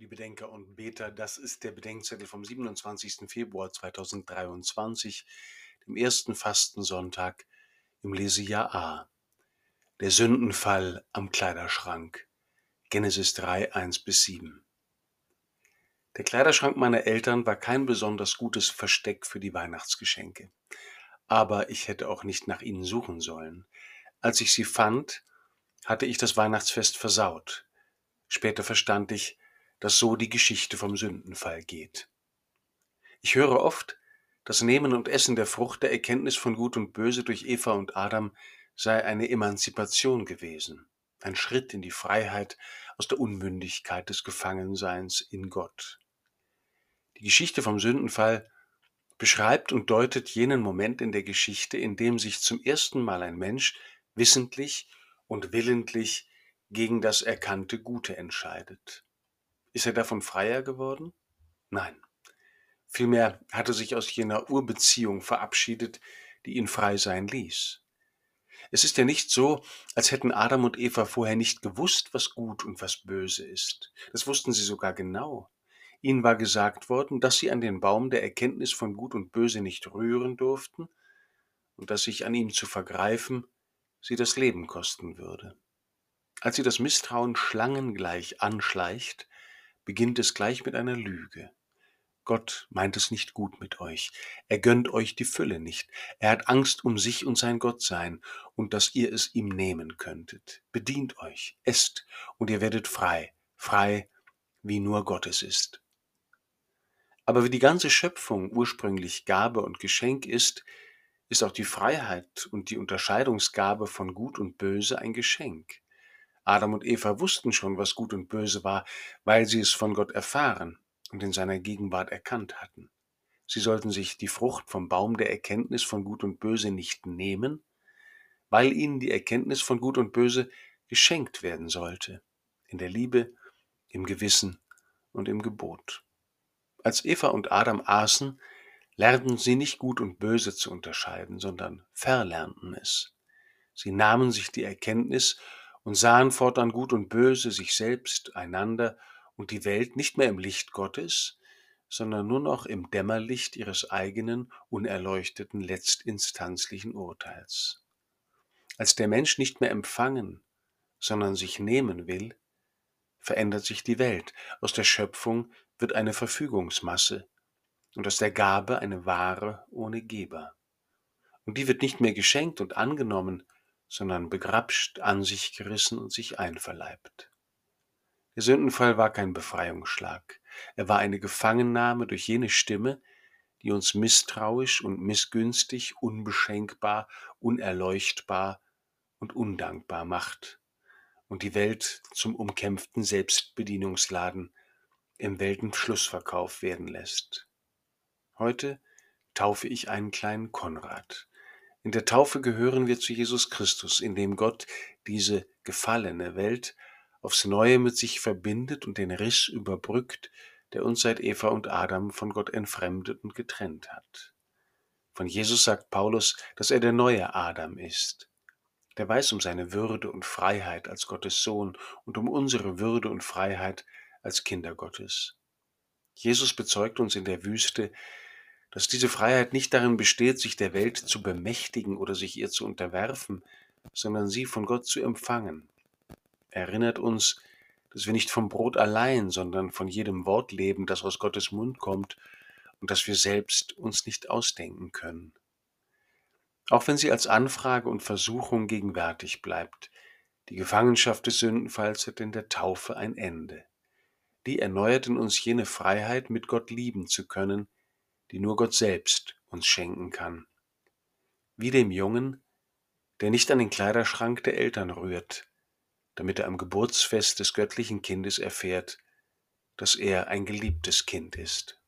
Liebe Denker und Beter, das ist der Bedenkzettel vom 27. Februar 2023, dem ersten Fastensonntag im Lesejahr A. Der Sündenfall am Kleiderschrank. Genesis 3, 1 bis 7. Der Kleiderschrank meiner Eltern war kein besonders gutes Versteck für die Weihnachtsgeschenke. Aber ich hätte auch nicht nach ihnen suchen sollen. Als ich sie fand, hatte ich das Weihnachtsfest versaut. Später verstand ich, dass so die Geschichte vom Sündenfall geht. Ich höre oft, das Nehmen und Essen der Frucht der Erkenntnis von Gut und Böse durch Eva und Adam sei eine Emanzipation gewesen, ein Schritt in die Freiheit aus der Unmündigkeit des Gefangenseins in Gott. Die Geschichte vom Sündenfall beschreibt und deutet jenen Moment in der Geschichte, in dem sich zum ersten Mal ein Mensch wissentlich und willentlich gegen das erkannte Gute entscheidet. Ist er davon freier geworden? Nein. Vielmehr hat er sich aus jener Urbeziehung verabschiedet, die ihn frei sein ließ. Es ist ja nicht so, als hätten Adam und Eva vorher nicht gewusst, was gut und was böse ist. Das wussten sie sogar genau. Ihnen war gesagt worden, dass sie an den Baum der Erkenntnis von Gut und Böse nicht rühren durften und dass sich an ihm zu vergreifen sie das Leben kosten würde. Als sie das Misstrauen schlangengleich anschleicht, beginnt es gleich mit einer Lüge. Gott meint es nicht gut mit euch. Er gönnt euch die Fülle nicht. Er hat Angst um sich und sein Gottsein und dass ihr es ihm nehmen könntet. Bedient euch, esst und ihr werdet frei, frei, wie nur Gottes ist. Aber wie die ganze Schöpfung ursprünglich Gabe und Geschenk ist, ist auch die Freiheit und die Unterscheidungsgabe von Gut und Böse ein Geschenk. Adam und Eva wussten schon, was gut und böse war, weil sie es von Gott erfahren und in seiner Gegenwart erkannt hatten. Sie sollten sich die Frucht vom Baum der Erkenntnis von Gut und Böse nicht nehmen, weil ihnen die Erkenntnis von Gut und Böse geschenkt werden sollte, in der Liebe, im Gewissen und im Gebot. Als Eva und Adam aßen, lernten sie nicht Gut und Böse zu unterscheiden, sondern verlernten es. Sie nahmen sich die Erkenntnis und sahen fortan Gut und Böse, sich selbst, einander und die Welt nicht mehr im Licht Gottes, sondern nur noch im Dämmerlicht ihres eigenen, unerleuchteten, letztinstanzlichen Urteils. Als der Mensch nicht mehr empfangen, sondern sich nehmen will, verändert sich die Welt. Aus der Schöpfung wird eine Verfügungsmasse und aus der Gabe eine Ware ohne Geber. Und die wird nicht mehr geschenkt und angenommen, sondern begrapscht, an sich gerissen und sich einverleibt. Der Sündenfall war kein Befreiungsschlag, er war eine Gefangennahme durch jene Stimme, die uns misstrauisch und missgünstig, unbeschenkbar, unerleuchtbar und undankbar macht und die Welt zum umkämpften Selbstbedienungsladen im Weltenschlussverkauf werden lässt. Heute taufe ich einen kleinen Konrad, in der Taufe gehören wir zu Jesus Christus, indem Gott diese gefallene Welt aufs Neue mit sich verbindet und den Riss überbrückt, der uns seit Eva und Adam von Gott entfremdet und getrennt hat. Von Jesus sagt Paulus, dass er der neue Adam ist. Der weiß um seine Würde und Freiheit als Gottes Sohn und um unsere Würde und Freiheit als Kinder Gottes. Jesus bezeugt uns in der Wüste, dass diese Freiheit nicht darin besteht, sich der Welt zu bemächtigen oder sich ihr zu unterwerfen, sondern sie von Gott zu empfangen. Er erinnert uns, dass wir nicht vom Brot allein, sondern von jedem Wort leben, das aus Gottes Mund kommt und das wir selbst uns nicht ausdenken können. Auch wenn sie als Anfrage und Versuchung gegenwärtig bleibt, die Gefangenschaft des Sündenfalls hat in der Taufe ein Ende. Die erneuert in uns jene Freiheit, mit Gott lieben zu können, die nur Gott selbst uns schenken kann. Wie dem Jungen, der nicht an den Kleiderschrank der Eltern rührt, damit er am Geburtsfest des göttlichen Kindes erfährt, dass er ein geliebtes Kind ist.